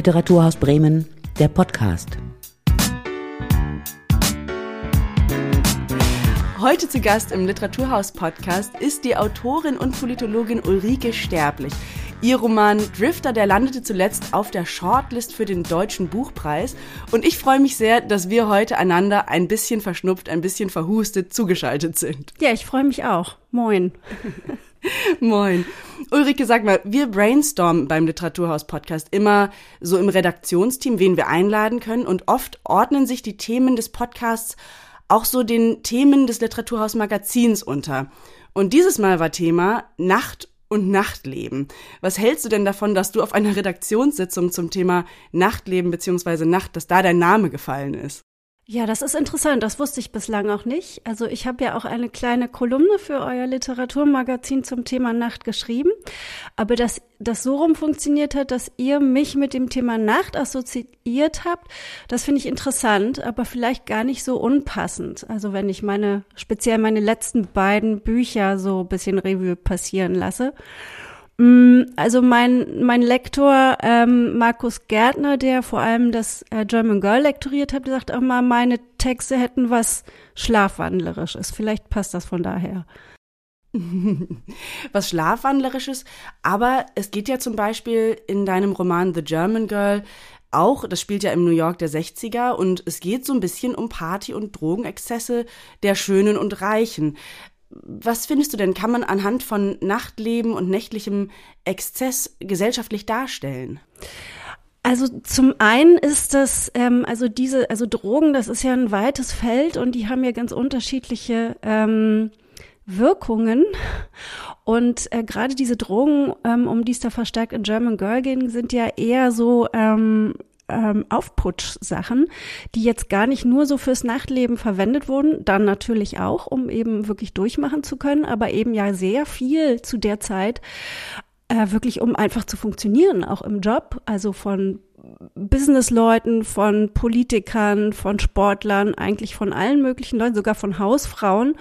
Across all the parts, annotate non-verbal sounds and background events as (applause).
Literaturhaus Bremen, der Podcast. Heute zu Gast im Literaturhaus-Podcast ist die Autorin und Politologin Ulrike Sterblich. Ihr Roman Drifter, der landete zuletzt auf der Shortlist für den Deutschen Buchpreis. Und ich freue mich sehr, dass wir heute einander ein bisschen verschnupft, ein bisschen verhustet zugeschaltet sind. Ja, ich freue mich auch. Moin. (laughs) Moin. Ulrike, sag mal, wir brainstormen beim Literaturhaus-Podcast immer so im Redaktionsteam, wen wir einladen können. Und oft ordnen sich die Themen des Podcasts auch so den Themen des Literaturhaus-Magazins unter. Und dieses Mal war Thema Nacht und Nachtleben. Was hältst du denn davon, dass du auf einer Redaktionssitzung zum Thema Nachtleben bzw. Nacht, dass da dein Name gefallen ist? Ja, das ist interessant. Das wusste ich bislang auch nicht. Also ich habe ja auch eine kleine Kolumne für euer Literaturmagazin zum Thema Nacht geschrieben. Aber dass das so rum funktioniert hat, dass ihr mich mit dem Thema Nacht assoziiert habt, das finde ich interessant, aber vielleicht gar nicht so unpassend. Also wenn ich meine, speziell meine letzten beiden Bücher so ein bisschen Revue passieren lasse. Mm, also mein, mein Lektor ähm, Markus Gärtner, der vor allem das äh, German Girl lektoriert hat, sagt auch mal, meine Texte hätten was Schlafwandlerisches. Vielleicht passt das von daher. (laughs) was Schlafwandlerisches, aber es geht ja zum Beispiel in deinem Roman The German Girl auch, das spielt ja im New York der 60er und es geht so ein bisschen um Party- und Drogenexzesse der Schönen und Reichen. Was findest du denn, kann man anhand von Nachtleben und nächtlichem Exzess gesellschaftlich darstellen? Also zum einen ist das, ähm, also diese, also Drogen, das ist ja ein weites Feld und die haben ja ganz unterschiedliche ähm, Wirkungen. Und äh, gerade diese Drogen, ähm, um die es da verstärkt in German Girl ging, sind ja eher so ähm, ähm, Aufputsch-Sachen, die jetzt gar nicht nur so fürs Nachtleben verwendet wurden, dann natürlich auch, um eben wirklich durchmachen zu können, aber eben ja sehr viel zu der Zeit äh, wirklich um einfach zu funktionieren, auch im Job, also von Businessleuten, von Politikern, von Sportlern, eigentlich von allen möglichen Leuten, sogar von Hausfrauen,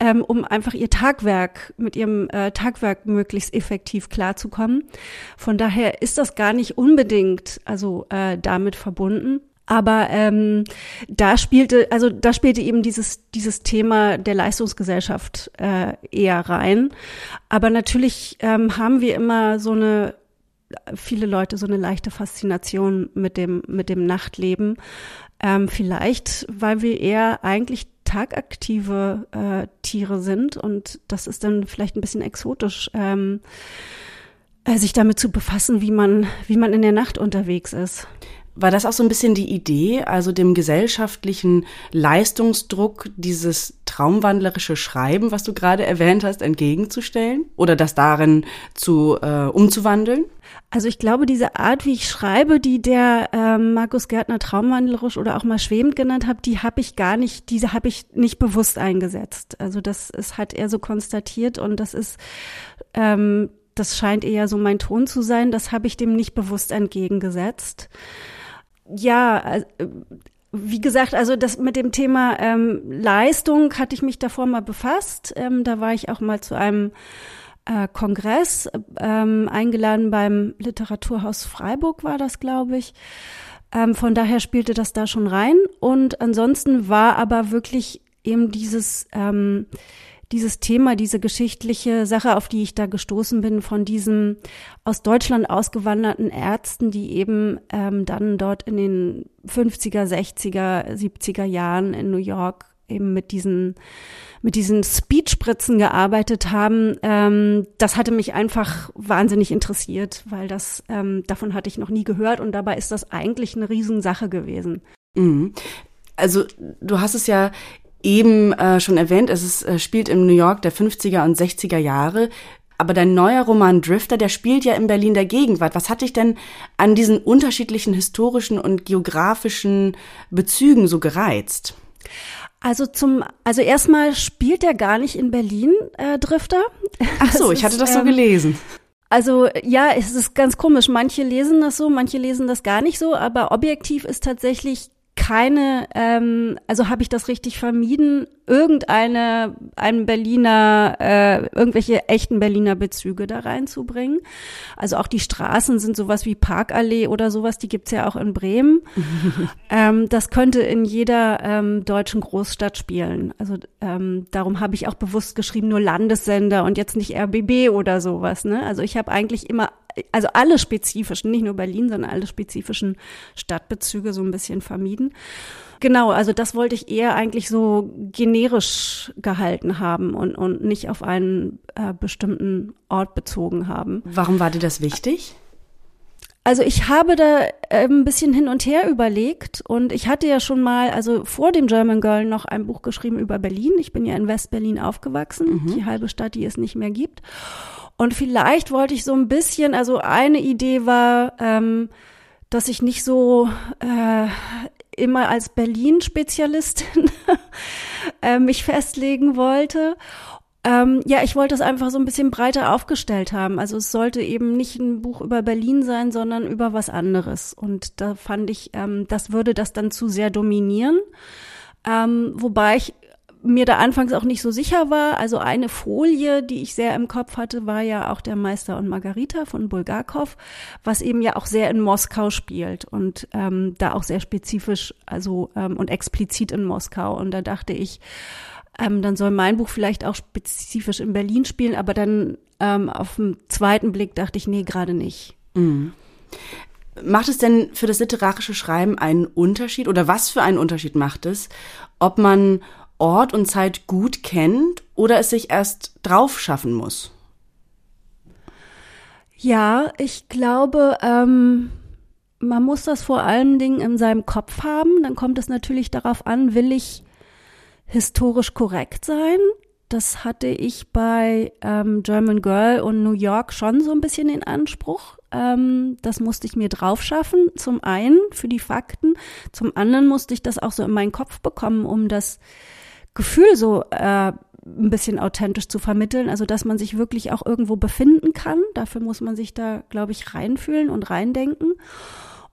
ähm, um einfach ihr Tagwerk, mit ihrem äh, Tagwerk möglichst effektiv klarzukommen. Von daher ist das gar nicht unbedingt also äh, damit verbunden. Aber ähm, da spielte, also da spielte eben dieses dieses Thema der Leistungsgesellschaft äh, eher rein. Aber natürlich ähm, haben wir immer so eine viele Leute so eine leichte Faszination mit dem, mit dem Nachtleben. Ähm, vielleicht, weil wir eher eigentlich tagaktive äh, Tiere sind und das ist dann vielleicht ein bisschen exotisch, ähm, äh, sich damit zu befassen, wie man, wie man in der Nacht unterwegs ist. War das auch so ein bisschen die Idee, also dem gesellschaftlichen Leistungsdruck dieses traumwandlerische Schreiben, was du gerade erwähnt hast, entgegenzustellen oder das darin zu äh, umzuwandeln? Also ich glaube, diese Art, wie ich schreibe, die der äh, Markus Gärtner traumwandlerisch oder auch mal schwebend genannt hat, die habe ich gar nicht, diese habe ich nicht bewusst eingesetzt. Also das ist, hat er so konstatiert und das ist, ähm, das scheint eher so mein Ton zu sein. Das habe ich dem nicht bewusst entgegengesetzt. Ja, äh, wie gesagt, also das mit dem Thema ähm, Leistung hatte ich mich davor mal befasst. Ähm, da war ich auch mal zu einem äh, Kongress, ähm, eingeladen beim Literaturhaus Freiburg war das, glaube ich. Ähm, von daher spielte das da schon rein. Und ansonsten war aber wirklich eben dieses, ähm, dieses Thema, diese geschichtliche Sache, auf die ich da gestoßen bin, von diesen aus Deutschland ausgewanderten Ärzten, die eben ähm, dann dort in den 50er, 60er, 70er Jahren in New York eben mit diesen mit diesen Speedspritzen gearbeitet haben, ähm, das hatte mich einfach wahnsinnig interessiert, weil das ähm, davon hatte ich noch nie gehört und dabei ist das eigentlich eine Riesensache gewesen. Mhm. Also du hast es ja eben äh, schon erwähnt, es ist, äh, spielt im New York der 50er und 60er Jahre. Aber dein neuer Roman Drifter, der spielt ja in Berlin der Gegenwart. Was hat dich denn an diesen unterschiedlichen historischen und geografischen Bezügen so gereizt? Also zum, also erstmal spielt er gar nicht in Berlin, äh, Drifter. Ach so, (laughs) ich hatte das so ähm, gelesen. Also ja, es ist ganz komisch. Manche lesen das so, manche lesen das gar nicht so, aber objektiv ist tatsächlich keine, ähm, also habe ich das richtig vermieden, irgendeine, einen Berliner, äh, irgendwelche echten Berliner Bezüge da reinzubringen. Also auch die Straßen sind sowas wie Parkallee oder sowas, die gibt's ja auch in Bremen. (laughs) ähm, das könnte in jeder ähm, deutschen Großstadt spielen. Also ähm, darum habe ich auch bewusst geschrieben, nur Landessender und jetzt nicht RBB oder sowas. Ne? Also ich habe eigentlich immer also alle spezifischen, nicht nur Berlin, sondern alle spezifischen Stadtbezüge so ein bisschen vermieden. Genau, also das wollte ich eher eigentlich so generisch gehalten haben und, und nicht auf einen äh, bestimmten Ort bezogen haben. Warum war dir das wichtig? Also ich habe da äh, ein bisschen hin und her überlegt und ich hatte ja schon mal, also vor dem German Girl noch ein Buch geschrieben über Berlin. Ich bin ja in West-Berlin aufgewachsen, mhm. die halbe Stadt, die es nicht mehr gibt. Und vielleicht wollte ich so ein bisschen, also eine Idee war, ähm, dass ich nicht so äh, immer als Berlin-Spezialistin (laughs) äh, mich festlegen wollte. Ähm, ja, ich wollte es einfach so ein bisschen breiter aufgestellt haben. Also es sollte eben nicht ein Buch über Berlin sein, sondern über was anderes. Und da fand ich, ähm, das würde das dann zu sehr dominieren. Ähm, wobei ich mir da anfangs auch nicht so sicher war. Also eine Folie, die ich sehr im Kopf hatte, war ja auch der Meister und Margarita von Bulgakov, was eben ja auch sehr in Moskau spielt und ähm, da auch sehr spezifisch, also ähm, und explizit in Moskau. Und da dachte ich, ähm, dann soll mein Buch vielleicht auch spezifisch in Berlin spielen, aber dann ähm, auf dem zweiten Blick dachte ich, nee, gerade nicht. Mhm. Macht es denn für das literarische Schreiben einen Unterschied oder was für einen Unterschied macht es, ob man Ort und Zeit gut kennt oder es sich erst drauf schaffen muss? Ja, ich glaube, ähm, man muss das vor allen Dingen in seinem Kopf haben. Dann kommt es natürlich darauf an, will ich historisch korrekt sein? Das hatte ich bei ähm, German Girl und New York schon so ein bisschen in Anspruch. Ähm, das musste ich mir drauf schaffen. Zum einen für die Fakten, zum anderen musste ich das auch so in meinen Kopf bekommen, um das Gefühl so äh, ein bisschen authentisch zu vermitteln, also dass man sich wirklich auch irgendwo befinden kann. Dafür muss man sich da, glaube ich, reinfühlen und reindenken.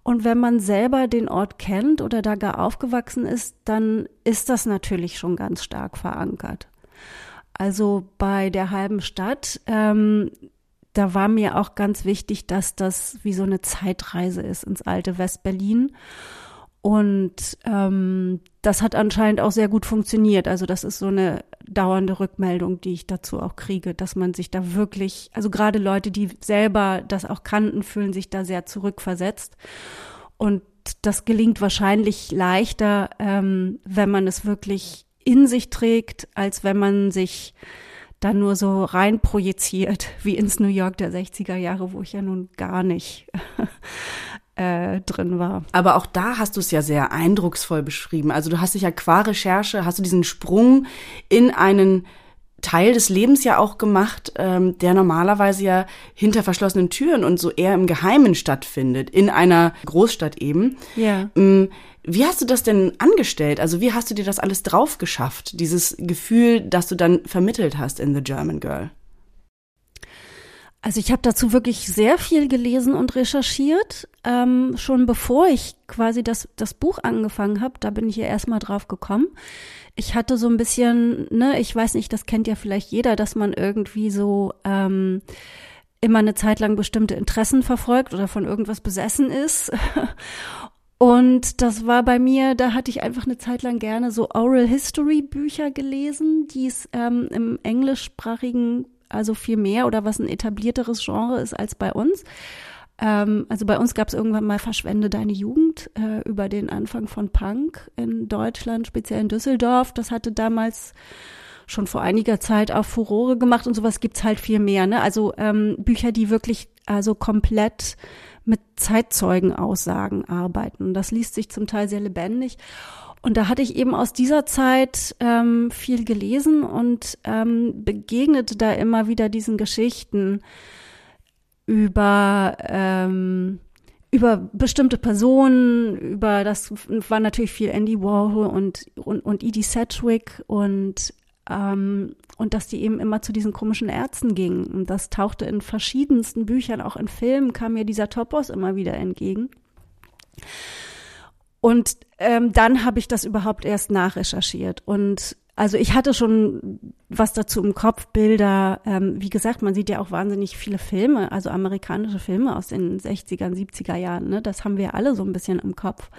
Und wenn man selber den Ort kennt oder da gar aufgewachsen ist, dann ist das natürlich schon ganz stark verankert. Also bei der halben Stadt, ähm, da war mir auch ganz wichtig, dass das wie so eine Zeitreise ist ins alte Westberlin. Und ähm, das hat anscheinend auch sehr gut funktioniert. Also das ist so eine dauernde Rückmeldung, die ich dazu auch kriege, dass man sich da wirklich, also gerade Leute, die selber das auch kannten, fühlen sich da sehr zurückversetzt. Und das gelingt wahrscheinlich leichter, ähm, wenn man es wirklich in sich trägt, als wenn man sich da nur so rein projiziert, (laughs) wie ins New York der 60er Jahre, wo ich ja nun gar nicht (laughs) äh, drin war. Aber auch da hast du es ja sehr eindrucksvoll beschrieben. Also du hast dich ja qua Recherche, hast du diesen Sprung in einen Teil des Lebens ja auch gemacht, ähm, der normalerweise ja hinter verschlossenen Türen und so eher im Geheimen stattfindet, in einer Großstadt eben. Ja. Ähm, wie hast du das denn angestellt? Also wie hast du dir das alles drauf geschafft? Dieses Gefühl, das du dann vermittelt hast in The German Girl? Also ich habe dazu wirklich sehr viel gelesen und recherchiert. Ähm, schon bevor ich quasi das, das Buch angefangen habe, da bin ich ja erstmal drauf gekommen. Ich hatte so ein bisschen, ne, ich weiß nicht, das kennt ja vielleicht jeder, dass man irgendwie so ähm, immer eine Zeit lang bestimmte Interessen verfolgt oder von irgendwas besessen ist. (laughs) Und das war bei mir, da hatte ich einfach eine Zeit lang gerne so Oral History Bücher gelesen, die es ähm, im englischsprachigen also viel mehr oder was ein etablierteres Genre ist als bei uns. Ähm, also bei uns gab es irgendwann mal Verschwende deine Jugend äh, über den Anfang von Punk in Deutschland, speziell in Düsseldorf. Das hatte damals schon vor einiger Zeit auch Furore gemacht und sowas gibt's halt viel mehr. Ne? Also ähm, Bücher, die wirklich also komplett mit Zeitzeugenaussagen arbeiten. Das liest sich zum Teil sehr lebendig. Und da hatte ich eben aus dieser Zeit ähm, viel gelesen und ähm, begegnete da immer wieder diesen Geschichten über ähm, über bestimmte Personen, über das war natürlich viel Andy Warhol und und, und Edie Sedgwick und ähm, und dass die eben immer zu diesen komischen Ärzten gingen. Und das tauchte in verschiedensten Büchern, auch in Filmen kam mir dieser Topos immer wieder entgegen. Und ähm, dann habe ich das überhaupt erst nachrecherchiert. Und also ich hatte schon was dazu im Kopf, Bilder. Ähm, wie gesagt, man sieht ja auch wahnsinnig viele Filme, also amerikanische Filme aus den 60er, 70er Jahren. Ne? Das haben wir alle so ein bisschen im Kopf.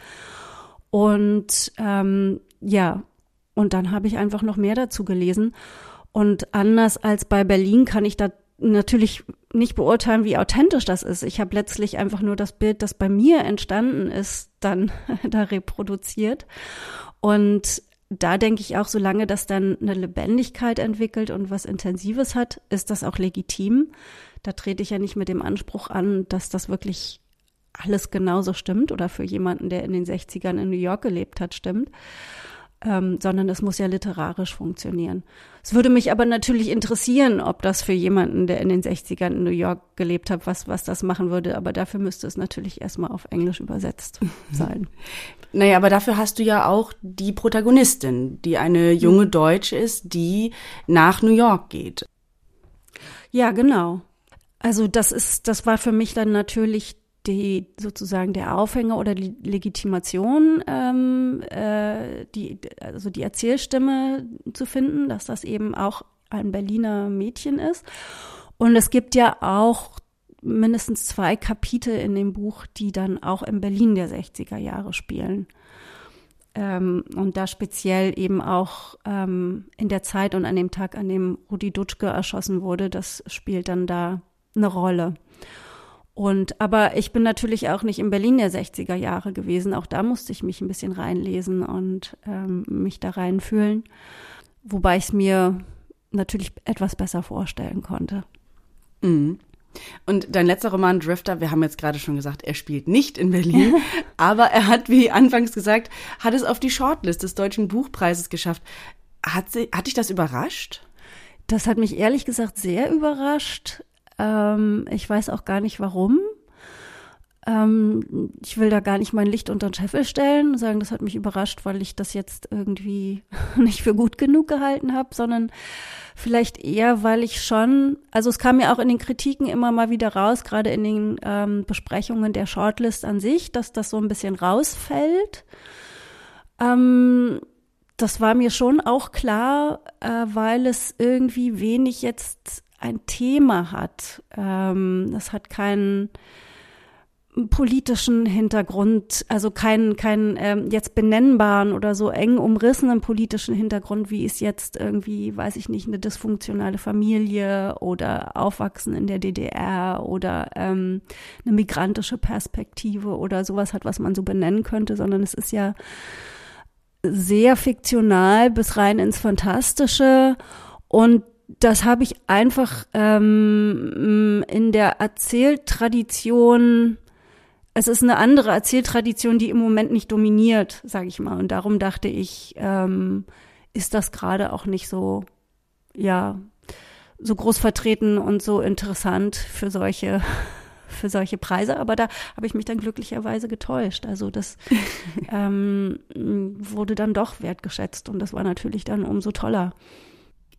Und ähm, ja, und dann habe ich einfach noch mehr dazu gelesen. Und anders als bei Berlin kann ich da natürlich nicht beurteilen, wie authentisch das ist. Ich habe letztlich einfach nur das Bild, das bei mir entstanden ist, dann (laughs) da reproduziert. Und da denke ich auch, solange das dann eine Lebendigkeit entwickelt und was Intensives hat, ist das auch legitim. Da trete ich ja nicht mit dem Anspruch an, dass das wirklich alles genauso stimmt oder für jemanden, der in den 60ern in New York gelebt hat, stimmt ähm, sondern es muss ja literarisch funktionieren. Es würde mich aber natürlich interessieren, ob das für jemanden, der in den 60ern in New York gelebt hat, was, was das machen würde. Aber dafür müsste es natürlich erstmal auf Englisch übersetzt (laughs) sein. Naja, aber dafür hast du ja auch die Protagonistin, die eine junge Deutsche ist, die nach New York geht. Ja, genau. Also das ist, das war für mich dann natürlich die sozusagen der Aufhänger oder die Legitimation, ähm, äh, die, also die Erzählstimme zu finden, dass das eben auch ein Berliner Mädchen ist. Und es gibt ja auch mindestens zwei Kapitel in dem Buch, die dann auch in Berlin der 60er Jahre spielen. Ähm, und da speziell eben auch ähm, in der Zeit und an dem Tag, an dem Rudi Dutschke erschossen wurde, das spielt dann da eine Rolle. Und aber ich bin natürlich auch nicht in Berlin der 60er Jahre gewesen. Auch da musste ich mich ein bisschen reinlesen und ähm, mich da reinfühlen. Wobei ich es mir natürlich etwas besser vorstellen konnte. Mhm. Und dein letzter Roman Drifter, wir haben jetzt gerade schon gesagt, er spielt nicht in Berlin, (laughs) aber er hat, wie anfangs gesagt, hat es auf die Shortlist des Deutschen Buchpreises geschafft. Hat, sie, hat dich das überrascht? Das hat mich ehrlich gesagt sehr überrascht. Ähm, ich weiß auch gar nicht warum. Ähm, ich will da gar nicht mein Licht unter den Scheffel stellen und sagen, das hat mich überrascht, weil ich das jetzt irgendwie (laughs) nicht für gut genug gehalten habe, sondern vielleicht eher, weil ich schon, also es kam ja auch in den Kritiken immer mal wieder raus, gerade in den ähm, Besprechungen der Shortlist an sich, dass das so ein bisschen rausfällt. Ähm, das war mir schon auch klar, äh, weil es irgendwie wenig jetzt ein Thema hat. Ähm, das hat keinen politischen Hintergrund, also keinen keinen ähm, jetzt benennbaren oder so eng umrissenen politischen Hintergrund, wie es jetzt irgendwie, weiß ich nicht, eine dysfunktionale Familie oder Aufwachsen in der DDR oder ähm, eine migrantische Perspektive oder sowas hat, was man so benennen könnte, sondern es ist ja sehr fiktional bis rein ins Fantastische und das habe ich einfach ähm, in der Erzähltradition, es ist eine andere Erzähltradition, die im Moment nicht dominiert, sage ich mal. Und darum dachte ich, ähm, ist das gerade auch nicht so, ja, so groß vertreten und so interessant für solche (laughs) für solche Preise, aber da habe ich mich dann glücklicherweise getäuscht. Also das (laughs) ähm, wurde dann doch wertgeschätzt und das war natürlich dann umso toller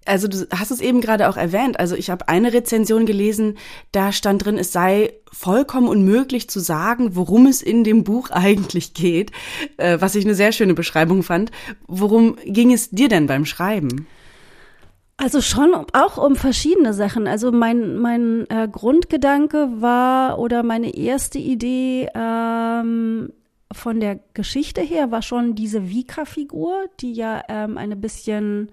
also du hast es eben gerade auch erwähnt. Also ich habe eine Rezension gelesen, da stand drin, es sei vollkommen unmöglich zu sagen, worum es in dem Buch (laughs) eigentlich geht, äh, was ich eine sehr schöne Beschreibung fand. Worum ging es dir denn beim Schreiben? Also schon auch um verschiedene Sachen. Also mein, mein äh, Grundgedanke war oder meine erste Idee ähm, von der Geschichte her war schon diese Vika-Figur, die ja ähm, eine bisschen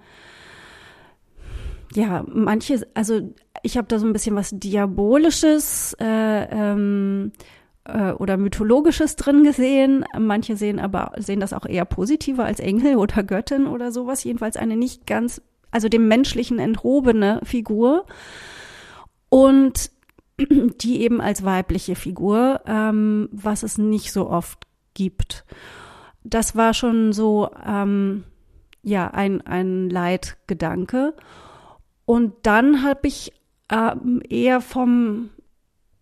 ja, manche, also ich habe da so ein bisschen was Diabolisches äh, ähm, äh, oder Mythologisches drin gesehen. Manche sehen aber sehen das auch eher positiver als Engel oder Göttin oder sowas. Jedenfalls eine nicht ganz, also dem Menschlichen enthobene Figur. Und (clears throat) die eben als weibliche Figur, ähm, was es nicht so oft gibt. Das war schon so, ähm, ja, ein, ein Leitgedanke. Und dann habe ich äh, eher vom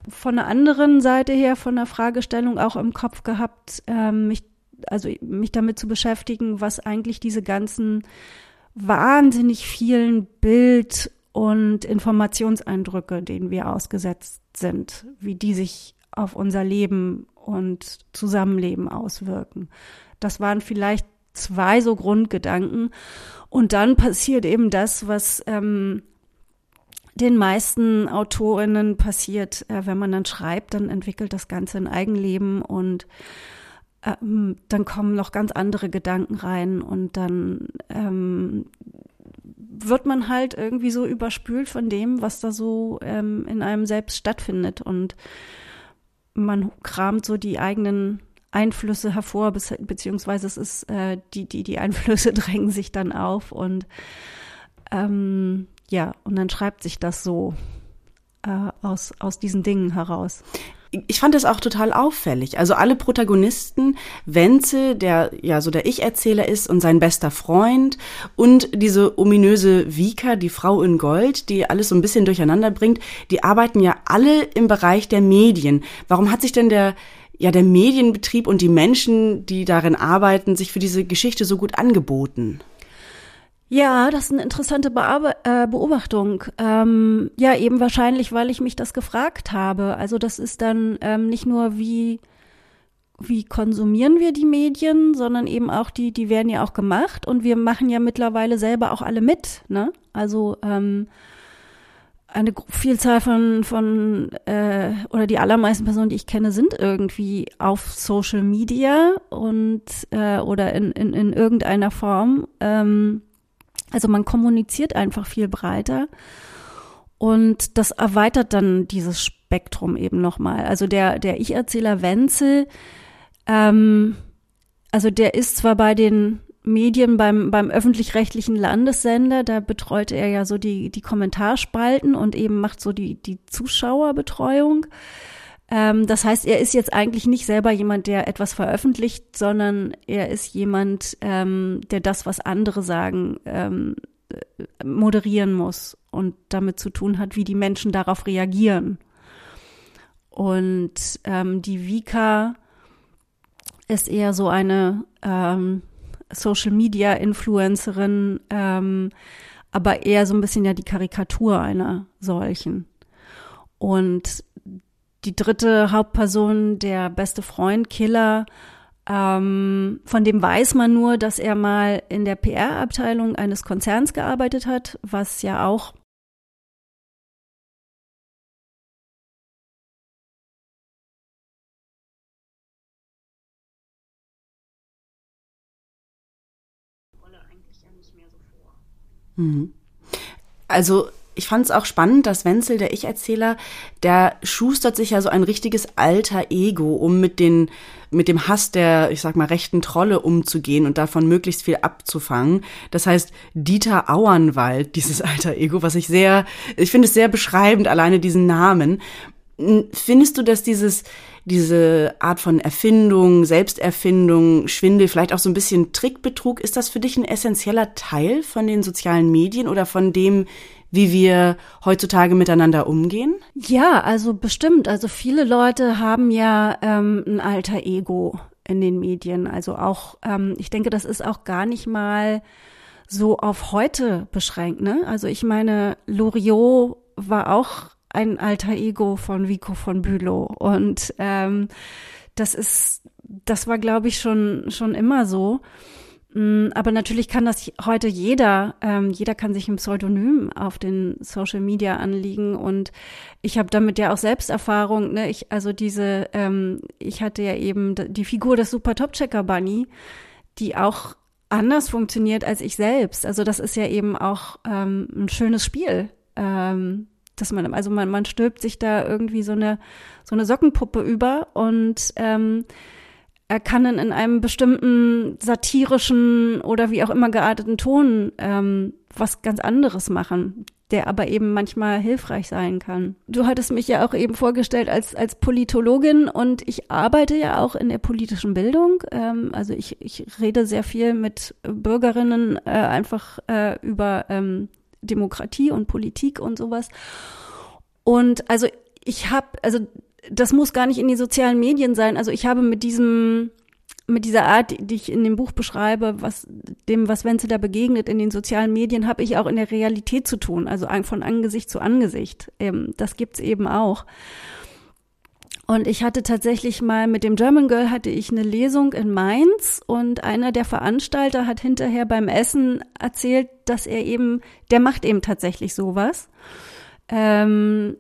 von einer anderen Seite her, von der Fragestellung auch im Kopf gehabt, äh, mich, also mich damit zu beschäftigen, was eigentlich diese ganzen wahnsinnig vielen Bild- und Informationseindrücke, denen wir ausgesetzt sind, wie die sich auf unser Leben und Zusammenleben auswirken. Das waren vielleicht zwei so Grundgedanken. Und dann passiert eben das, was ähm, den meisten Autorinnen passiert, äh, wenn man dann schreibt, dann entwickelt das Ganze ein Eigenleben und ähm, dann kommen noch ganz andere Gedanken rein und dann ähm, wird man halt irgendwie so überspült von dem, was da so ähm, in einem selbst stattfindet und man kramt so die eigenen Einflüsse hervor, beziehungsweise es ist äh, die die die Einflüsse (laughs) drängen sich dann auf und ähm, ja und dann schreibt sich das so äh, aus aus diesen Dingen heraus ich fand das auch total auffällig. Also alle Protagonisten, Wenzel, der ja so der Ich-Erzähler ist und sein bester Freund und diese ominöse Vika, die Frau in Gold, die alles so ein bisschen durcheinander bringt, die arbeiten ja alle im Bereich der Medien. Warum hat sich denn der ja der Medienbetrieb und die Menschen, die darin arbeiten, sich für diese Geschichte so gut angeboten? Ja, das ist eine interessante Bearbe äh, Beobachtung. Ähm, ja, eben wahrscheinlich, weil ich mich das gefragt habe. Also das ist dann ähm, nicht nur wie wie konsumieren wir die Medien, sondern eben auch die, die werden ja auch gemacht und wir machen ja mittlerweile selber auch alle mit. Ne? Also ähm, eine Vielzahl von, von äh, oder die allermeisten Personen, die ich kenne, sind irgendwie auf Social Media und äh, oder in, in, in irgendeiner Form. Ähm, also man kommuniziert einfach viel breiter und das erweitert dann dieses Spektrum eben nochmal. Also der, der Ich-Erzähler Wenzel, ähm, also der ist zwar bei den Medien beim, beim öffentlich-rechtlichen Landessender, da betreut er ja so die, die Kommentarspalten und eben macht so die, die Zuschauerbetreuung. Ähm, das heißt, er ist jetzt eigentlich nicht selber jemand, der etwas veröffentlicht, sondern er ist jemand, ähm, der das, was andere sagen, ähm, moderieren muss und damit zu tun hat, wie die Menschen darauf reagieren. Und ähm, die Vika ist eher so eine ähm, Social Media Influencerin, ähm, aber eher so ein bisschen ja die Karikatur einer solchen. Und die dritte Hauptperson, der beste Freund, Killer, ähm, von dem weiß man nur, dass er mal in der PR-Abteilung eines Konzerns gearbeitet hat, was ja auch Also ich fand es auch spannend, dass Wenzel, der Ich-Erzähler, der schustert sich ja so ein richtiges alter Ego, um mit den mit dem Hass der, ich sag mal, rechten Trolle umzugehen und davon möglichst viel abzufangen. Das heißt, Dieter Auernwald, dieses (laughs) alter Ego, was ich sehr, ich finde es sehr beschreibend, alleine diesen Namen. Findest du, dass dieses, diese Art von Erfindung, Selbsterfindung, Schwindel, vielleicht auch so ein bisschen Trickbetrug, ist das für dich ein essentieller Teil von den sozialen Medien oder von dem, wie wir heutzutage miteinander umgehen? Ja, also bestimmt. Also viele Leute haben ja ähm, ein alter Ego in den Medien. Also auch, ähm, ich denke, das ist auch gar nicht mal so auf heute beschränkt. Ne? Also ich meine, Loriot war auch ein alter Ego von Vico von Bülow und ähm, das ist, das war, glaube ich, schon schon immer so. Mm, aber natürlich kann das heute jeder, ähm, jeder kann sich ein Pseudonym auf den Social Media anliegen und ich habe damit ja auch Selbsterfahrung, ne? Ich, also diese, ähm, ich hatte ja eben die Figur des Super Top Checker Bunny, die auch anders funktioniert als ich selbst. Also das ist ja eben auch ähm, ein schönes Spiel. Ähm, dass man, also man, man stülpt sich da irgendwie so eine, so eine Sockenpuppe über und ähm, er kann dann in einem bestimmten satirischen oder wie auch immer gearteten Ton ähm, was ganz anderes machen, der aber eben manchmal hilfreich sein kann. Du hattest mich ja auch eben vorgestellt als, als Politologin und ich arbeite ja auch in der politischen Bildung. Ähm, also ich, ich rede sehr viel mit Bürgerinnen äh, einfach äh, über ähm, Demokratie und Politik und sowas. Und also ich habe, also das muss gar nicht in die sozialen Medien sein. Also ich habe mit diesem, mit dieser Art, die ich in dem Buch beschreibe, was dem, was Wenzel da begegnet in den sozialen Medien, habe ich auch in der Realität zu tun, also von Angesicht zu Angesicht. Ähm, das gibt's eben auch. Und ich hatte tatsächlich mal mit dem German Girl hatte ich eine Lesung in Mainz und einer der Veranstalter hat hinterher beim Essen erzählt, dass er eben, der macht eben tatsächlich sowas. Ähm,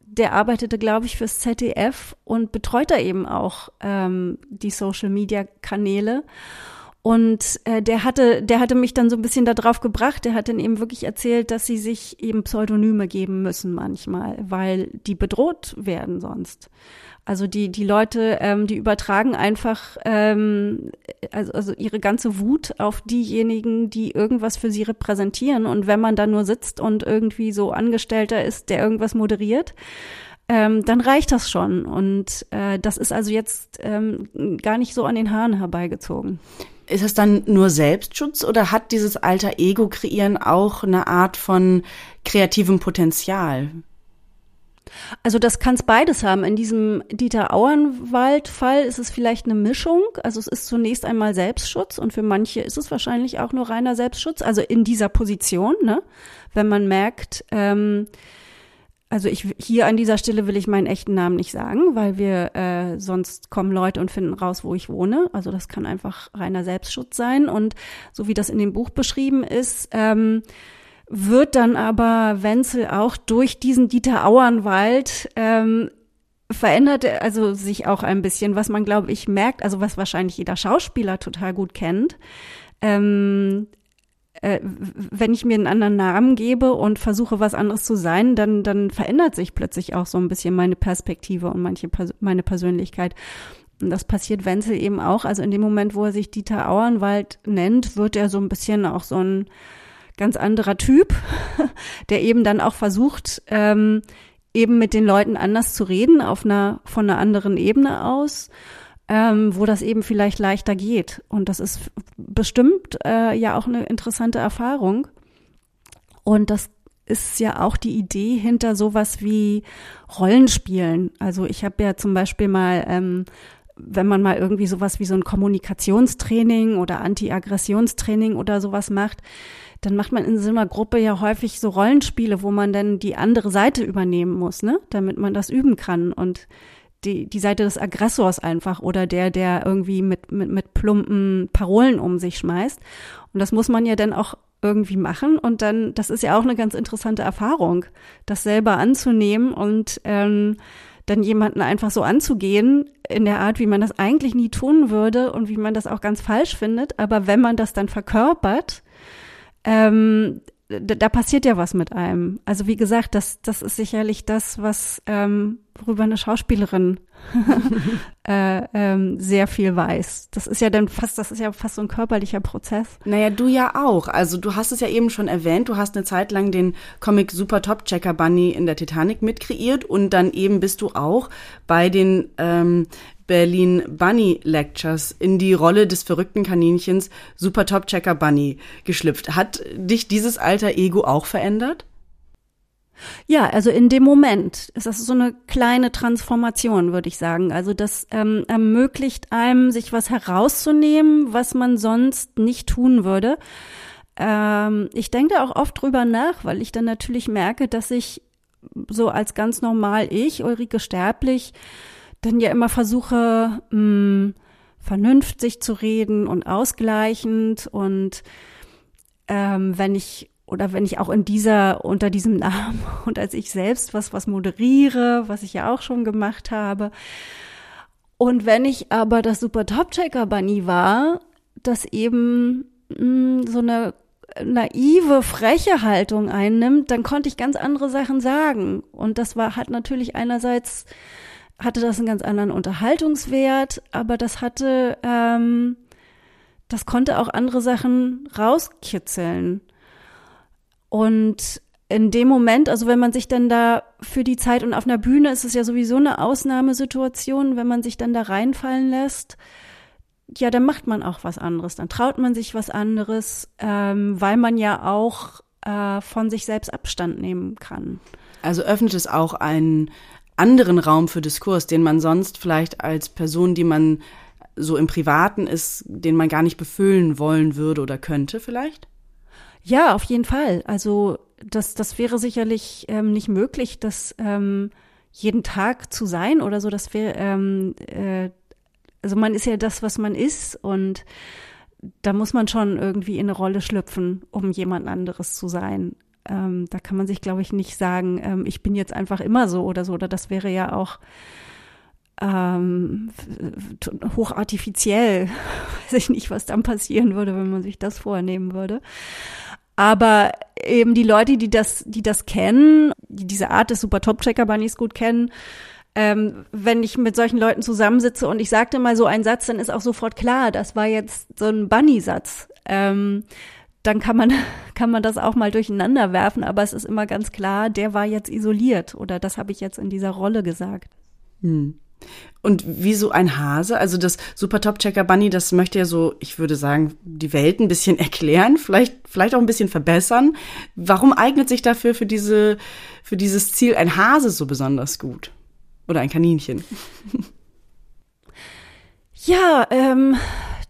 der arbeitete, glaube ich, fürs ZDF und betreut da eben auch ähm, die Social Media Kanäle. Und äh, der hatte, der hatte mich dann so ein bisschen darauf gebracht. Der hat dann eben wirklich erzählt, dass sie sich eben Pseudonyme geben müssen manchmal, weil die bedroht werden sonst. Also die die Leute, ähm, die übertragen einfach ähm, also, also ihre ganze Wut auf diejenigen, die irgendwas für sie repräsentieren. Und wenn man da nur sitzt und irgendwie so Angestellter ist, der irgendwas moderiert, ähm, dann reicht das schon. Und äh, das ist also jetzt ähm, gar nicht so an den Haaren herbeigezogen. Ist es dann nur Selbstschutz oder hat dieses alter Ego kreieren auch eine Art von kreativem Potenzial? Also das kann es beides haben. In diesem Dieter Auernwald-Fall ist es vielleicht eine Mischung. Also es ist zunächst einmal Selbstschutz und für manche ist es wahrscheinlich auch nur reiner Selbstschutz. Also in dieser Position, ne? wenn man merkt, ähm, also ich hier an dieser Stelle will ich meinen echten Namen nicht sagen, weil wir äh, sonst kommen Leute und finden raus, wo ich wohne. Also das kann einfach reiner Selbstschutz sein. Und so wie das in dem Buch beschrieben ist, ähm, wird dann aber Wenzel auch durch diesen Dieter Auernwald ähm, verändert also sich auch ein bisschen, was man glaube ich merkt, also was wahrscheinlich jeder Schauspieler total gut kennt. Ähm, äh, wenn ich mir einen anderen Namen gebe und versuche, was anderes zu sein, dann, dann verändert sich plötzlich auch so ein bisschen meine Perspektive und manche, meine Persönlichkeit. Und das passiert Wenzel eben auch. Also in dem Moment, wo er sich Dieter Auernwald nennt, wird er so ein bisschen auch so ein ganz anderer Typ, (laughs) der eben dann auch versucht, ähm, eben mit den Leuten anders zu reden, auf einer, von einer anderen Ebene aus ähm, wo das eben vielleicht leichter geht. Und das ist bestimmt äh, ja auch eine interessante Erfahrung. Und das ist ja auch die Idee hinter sowas wie Rollenspielen. Also ich habe ja zum Beispiel mal, ähm, wenn man mal irgendwie sowas wie so ein Kommunikationstraining oder Anti-Aggressionstraining oder sowas macht, dann macht man in so einer Gruppe ja häufig so Rollenspiele, wo man dann die andere Seite übernehmen muss, ne, damit man das üben kann. Und die, die Seite des Aggressors einfach oder der, der irgendwie mit, mit, mit plumpen Parolen um sich schmeißt. Und das muss man ja dann auch irgendwie machen. Und dann, das ist ja auch eine ganz interessante Erfahrung, das selber anzunehmen und ähm, dann jemanden einfach so anzugehen in der Art, wie man das eigentlich nie tun würde und wie man das auch ganz falsch findet. Aber wenn man das dann verkörpert, ähm, da, da passiert ja was mit einem. Also wie gesagt, das, das ist sicherlich das, was ähm, worüber eine Schauspielerin (laughs) äh, ähm, sehr viel weiß. Das ist ja dann fast, das ist ja fast so ein körperlicher Prozess. Naja, du ja auch. Also du hast es ja eben schon erwähnt, du hast eine Zeit lang den Comic Super Top Checker Bunny in der Titanic mitkreiert und dann eben bist du auch bei den ähm, Berlin Bunny Lectures in die Rolle des verrückten Kaninchens Super Top Checker Bunny geschlüpft. Hat dich dieses alter Ego auch verändert? Ja, also in dem Moment ist das so eine kleine Transformation, würde ich sagen. Also das ähm, ermöglicht einem, sich was herauszunehmen, was man sonst nicht tun würde. Ähm, ich denke da auch oft drüber nach, weil ich dann natürlich merke, dass ich so als ganz normal ich, Ulrike Sterblich, dann ja immer versuche, mh, hm, vernünftig zu reden und ausgleichend und ähm, wenn ich oder wenn ich auch in dieser, unter diesem Namen (laughs) und als ich selbst was, was moderiere, was ich ja auch schon gemacht habe. Und wenn ich aber das Super Top Checker Bunny war, das eben mh, hm, so eine naive, freche Haltung einnimmt, dann konnte ich ganz andere Sachen sagen. Und das war, hat natürlich einerseits, hatte das einen ganz anderen Unterhaltungswert, aber das hatte, ähm, das konnte auch andere Sachen rauskitzeln. Und in dem Moment, also wenn man sich dann da für die Zeit und auf einer Bühne ist es ja sowieso eine Ausnahmesituation, wenn man sich dann da reinfallen lässt, ja, dann macht man auch was anderes, dann traut man sich was anderes, ähm, weil man ja auch äh, von sich selbst Abstand nehmen kann. Also öffnet es auch einen anderen Raum für Diskurs, den man sonst vielleicht als Person, die man so im Privaten ist, den man gar nicht befüllen wollen würde oder könnte vielleicht? Ja, auf jeden Fall. Also das, das wäre sicherlich ähm, nicht möglich, dass ähm, jeden Tag zu sein oder so, dass wir, ähm, äh, also man ist ja das, was man ist und da muss man schon irgendwie in eine Rolle schlüpfen, um jemand anderes zu sein. Ähm, da kann man sich, glaube ich, nicht sagen, ähm, ich bin jetzt einfach immer so oder so, oder das wäre ja auch ähm, hochartifiziell. (laughs) Weiß ich nicht, was dann passieren würde, wenn man sich das vornehmen würde. Aber eben die Leute, die das, die das kennen, die diese Art des Super Top Checker Bunnies gut kennen, ähm, wenn ich mit solchen Leuten zusammensitze und ich sagte mal so einen Satz, dann ist auch sofort klar, das war jetzt so ein Bunny-Satz. Ähm, dann kann man, (laughs) kann man das auch mal durcheinander werfen, aber es ist immer ganz klar, der war jetzt isoliert oder das habe ich jetzt in dieser Rolle gesagt. Hm. Und wie so ein Hase, also das Super Top Checker Bunny, das möchte ja so, ich würde sagen, die Welt ein bisschen (laughs) erklären, vielleicht, vielleicht auch ein bisschen verbessern. Warum eignet sich dafür für diese, für dieses Ziel ein Hase so besonders gut? Oder ein Kaninchen? (laughs) Ja, ähm,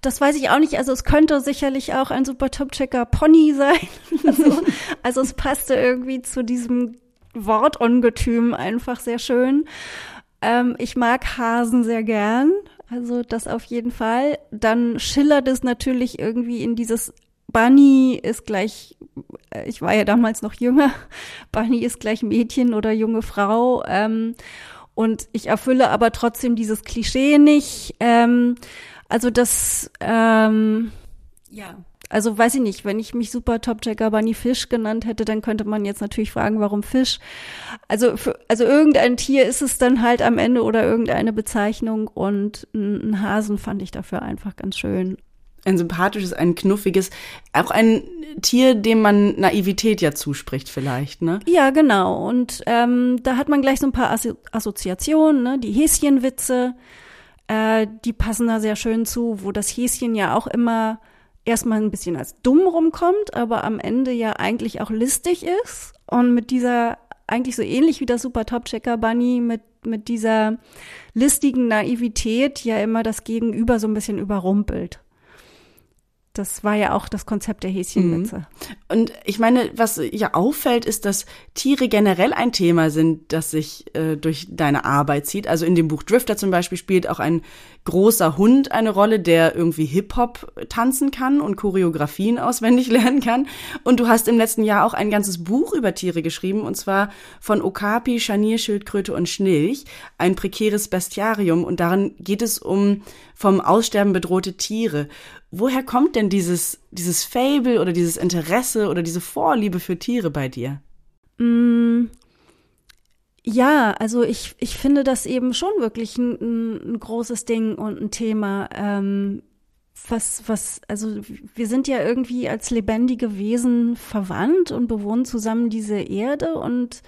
das weiß ich auch nicht. Also es könnte sicherlich auch ein Super Top Checker Pony sein. (laughs) also, also es passte irgendwie zu diesem Wortungetüm einfach sehr schön. Ähm, ich mag Hasen sehr gern. Also das auf jeden Fall. Dann schillert es natürlich irgendwie in dieses Bunny ist gleich, äh, ich war ja damals noch jünger, (laughs) Bunny ist gleich Mädchen oder junge Frau. Ähm, und ich erfülle aber trotzdem dieses Klischee nicht. Ähm, also das, ähm, ja, also weiß ich nicht, wenn ich mich Super Top Jacker Bunny Fisch genannt hätte, dann könnte man jetzt natürlich fragen, warum Fisch? Also, für, also irgendein Tier ist es dann halt am Ende oder irgendeine Bezeichnung und ein Hasen fand ich dafür einfach ganz schön. Ein sympathisches, ein knuffiges, auch ein Tier, dem man Naivität ja zuspricht vielleicht, ne? Ja, genau. Und ähm, da hat man gleich so ein paar Assozi Assoziationen, ne? Die Häschenwitze, äh, die passen da sehr schön zu, wo das Häschen ja auch immer erstmal ein bisschen als dumm rumkommt, aber am Ende ja eigentlich auch listig ist und mit dieser eigentlich so ähnlich wie das Super Top Checker Bunny mit mit dieser listigen Naivität ja immer das Gegenüber so ein bisschen überrumpelt. Das war ja auch das Konzept der Häschenwitze. Mhm. Und ich meine, was ja auffällt, ist, dass Tiere generell ein Thema sind, das sich äh, durch deine Arbeit zieht. Also in dem Buch Drifter zum Beispiel spielt auch ein großer Hund eine Rolle, der irgendwie Hip-Hop tanzen kann und Choreografien (laughs) auswendig lernen kann. Und du hast im letzten Jahr auch ein ganzes Buch über Tiere geschrieben, und zwar von Okapi, Scharnierschildkröte und Schnilch, ein prekäres Bestiarium. Und darin geht es um vom Aussterben bedrohte Tiere woher kommt denn dieses, dieses Fable oder dieses Interesse oder diese Vorliebe für Tiere bei dir? Mm, ja, also ich, ich finde das eben schon wirklich ein, ein großes Ding und ein Thema. Ähm, was, was, also wir sind ja irgendwie als lebendige Wesen verwandt und bewohnen zusammen diese Erde und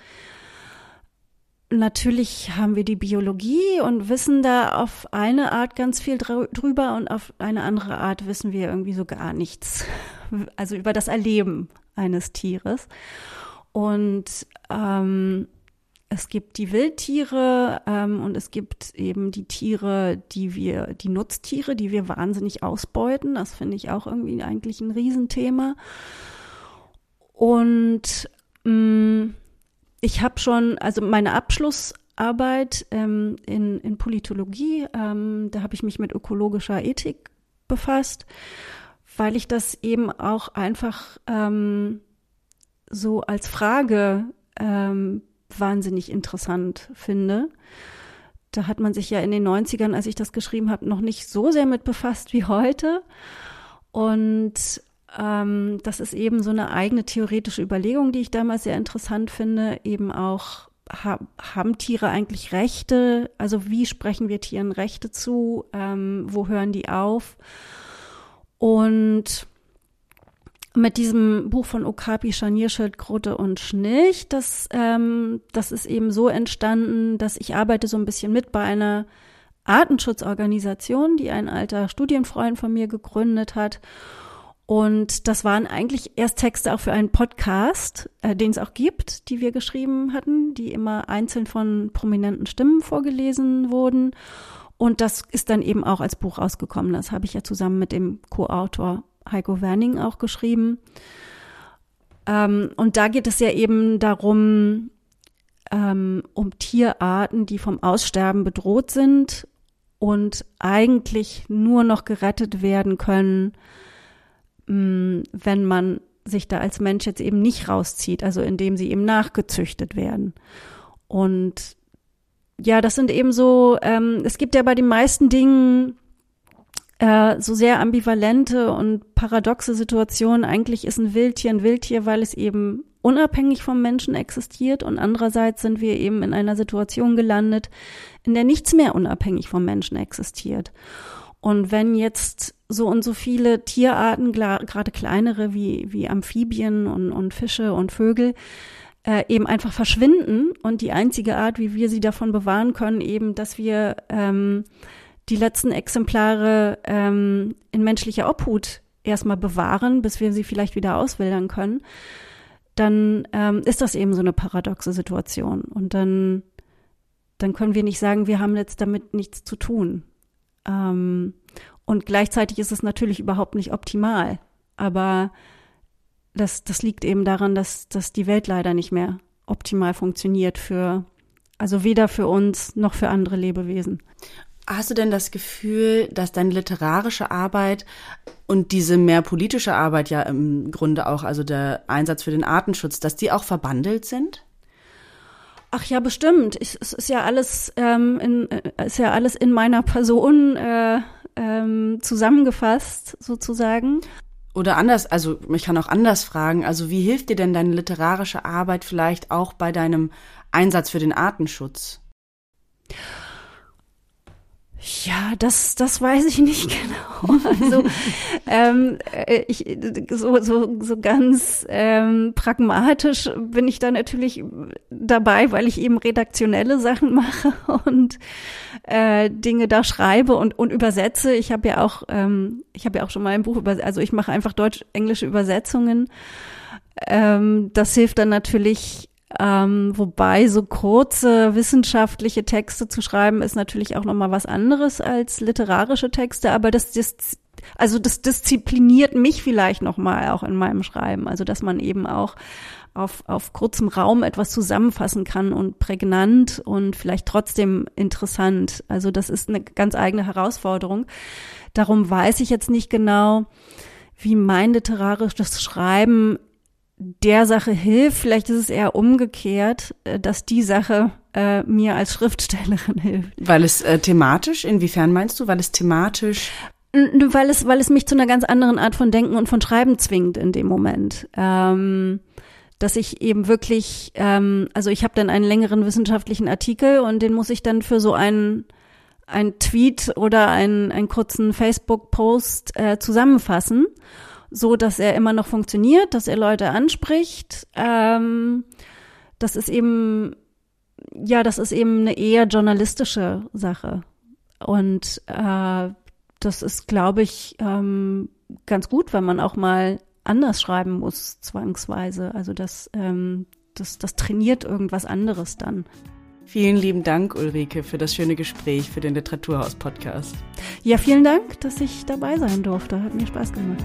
Natürlich haben wir die Biologie und wissen da auf eine Art ganz viel drüber und auf eine andere Art wissen wir irgendwie so gar nichts. (laughs) Also über das Erleben eines Tieres. Und ähm, es gibt die Wildtiere ähm, und es gibt eben die Tiere, die wir, die Nutztiere, die wir wahnsinnig ausbeuten. Das finde ich auch irgendwie eigentlich ein Riesenthema. Und mh, mm, ich habe schon, also meine Abschlussarbeit ähm, in, in Politologie, ähm, da habe ich mich mit ökologischer Ethik befasst, weil ich das eben auch einfach ähm, so als Frage ähm, wahnsinnig interessant finde. Da hat man sich ja in den 90ern, als ich das geschrieben habe, noch nicht so sehr mit befasst wie heute. Und ähm, das ist eben so eine eigene theoretische Überlegung, die ich damals sehr interessant finde, eben auch ha haben Tiere eigentlich Rechte? Also wie sprechen wir Tieren Rechte zu? Ähm, wo hören die auf? Und mit diesem Buch von Okapi, Scharnierschildkröte und Schnilch, das, ähm, das ist eben so entstanden, dass ich arbeite so ein bisschen mit bei einer Artenschutzorganisation, die ein alter Studienfreund von mir gegründet hat. Und das waren eigentlich erst Texte auch für einen Podcast, äh, den es auch gibt, die wir geschrieben hatten, die immer einzeln von prominenten Stimmen vorgelesen wurden. Und das ist dann eben auch als Buch rausgekommen. Das habe ich ja zusammen mit dem Co-Autor Heiko Werning auch geschrieben. Ähm, und da geht es ja eben darum, ähm, um Tierarten, die vom Aussterben bedroht sind und eigentlich nur noch gerettet werden können, wenn man sich da als Mensch jetzt eben nicht rauszieht, also indem sie eben nachgezüchtet werden. Und ja, das sind eben so, ähm, es gibt ja bei den meisten Dingen äh, so sehr ambivalente und paradoxe Situationen. Eigentlich ist ein Wildtier ein Wildtier, weil es eben unabhängig vom Menschen existiert und andererseits sind wir eben in einer Situation gelandet, in der nichts mehr unabhängig vom Menschen existiert. Und wenn jetzt so und so viele Tierarten, gerade kleinere wie, wie Amphibien und, und Fische und Vögel, äh, eben einfach verschwinden und die einzige Art, wie wir sie davon bewahren können, eben, dass wir ähm, die letzten Exemplare ähm, in menschlicher Obhut erstmal bewahren, bis wir sie vielleicht wieder auswildern können, dann ähm, ist das eben so eine paradoxe Situation. Und dann, dann können wir nicht sagen, wir haben jetzt damit nichts zu tun. Ähm, und gleichzeitig ist es natürlich überhaupt nicht optimal. Aber das, das liegt eben daran, dass, dass die Welt leider nicht mehr optimal funktioniert für, also weder für uns noch für andere Lebewesen. Hast du denn das Gefühl, dass deine literarische Arbeit und diese mehr politische Arbeit ja im Grunde auch, also der Einsatz für den Artenschutz, dass die auch verbandelt sind? Ach ja, bestimmt. Ich, es ist ja alles ähm, in, äh, ist ja alles in meiner Person äh, ähm, zusammengefasst sozusagen. Oder anders, also ich kann auch anders fragen, also wie hilft dir denn deine literarische Arbeit vielleicht auch bei deinem Einsatz für den Artenschutz? Ja, das, das weiß ich nicht (laughs) genau. Also ähm, äh, ich, so, so, so ganz ähm, pragmatisch bin ich da natürlich dabei, weil ich eben redaktionelle Sachen mache (laughs) und äh, Dinge da schreibe und, und übersetze. Ich habe ja auch, ähm, ich habe ja auch schon mal ein Buch über, also ich mache einfach deutsch-englische Übersetzungen. Ähm, das hilft dann natürlich ähm, wobei so kurze wissenschaftliche Texte zu schreiben ist natürlich auch noch mal was anderes als literarische Texte, aber das, das also das diszipliniert mich vielleicht noch mal auch in meinem Schreiben, also dass man eben auch auf, auf kurzem Raum etwas zusammenfassen kann und prägnant und vielleicht trotzdem interessant. Also das ist eine ganz eigene Herausforderung. Darum weiß ich jetzt nicht genau, wie mein literarisches Schreiben der Sache hilft. Vielleicht ist es eher umgekehrt, äh, dass die Sache äh, mir als Schriftstellerin (laughs) hilft. Weil es äh, thematisch, inwiefern meinst du, weil es thematisch? Weil es, weil es mich zu einer ganz anderen Art von Denken und von Schreiben zwingt in dem Moment. Ähm, dass ich eben wirklich, ähm, also ich habe dann einen längeren wissenschaftlichen Artikel und den muss ich dann für so einen ein Tweet oder einen, einen kurzen Facebook-Post äh, zusammenfassen so, dass er immer noch funktioniert, dass er Leute anspricht. Ähm, das ist eben, ja, das ist eben eine eher journalistische Sache. Und äh, das ist, glaube ich, ähm, ganz gut, wenn man auch mal anders schreiben muss, zwangsweise. Also das, ähm, das, das trainiert irgendwas anderes dann. Vielen lieben Dank, Ulrike, für das schöne Gespräch für den Literaturhaus-Podcast. Ja, vielen Dank, dass ich dabei sein durfte. Hat mir Spaß gemacht.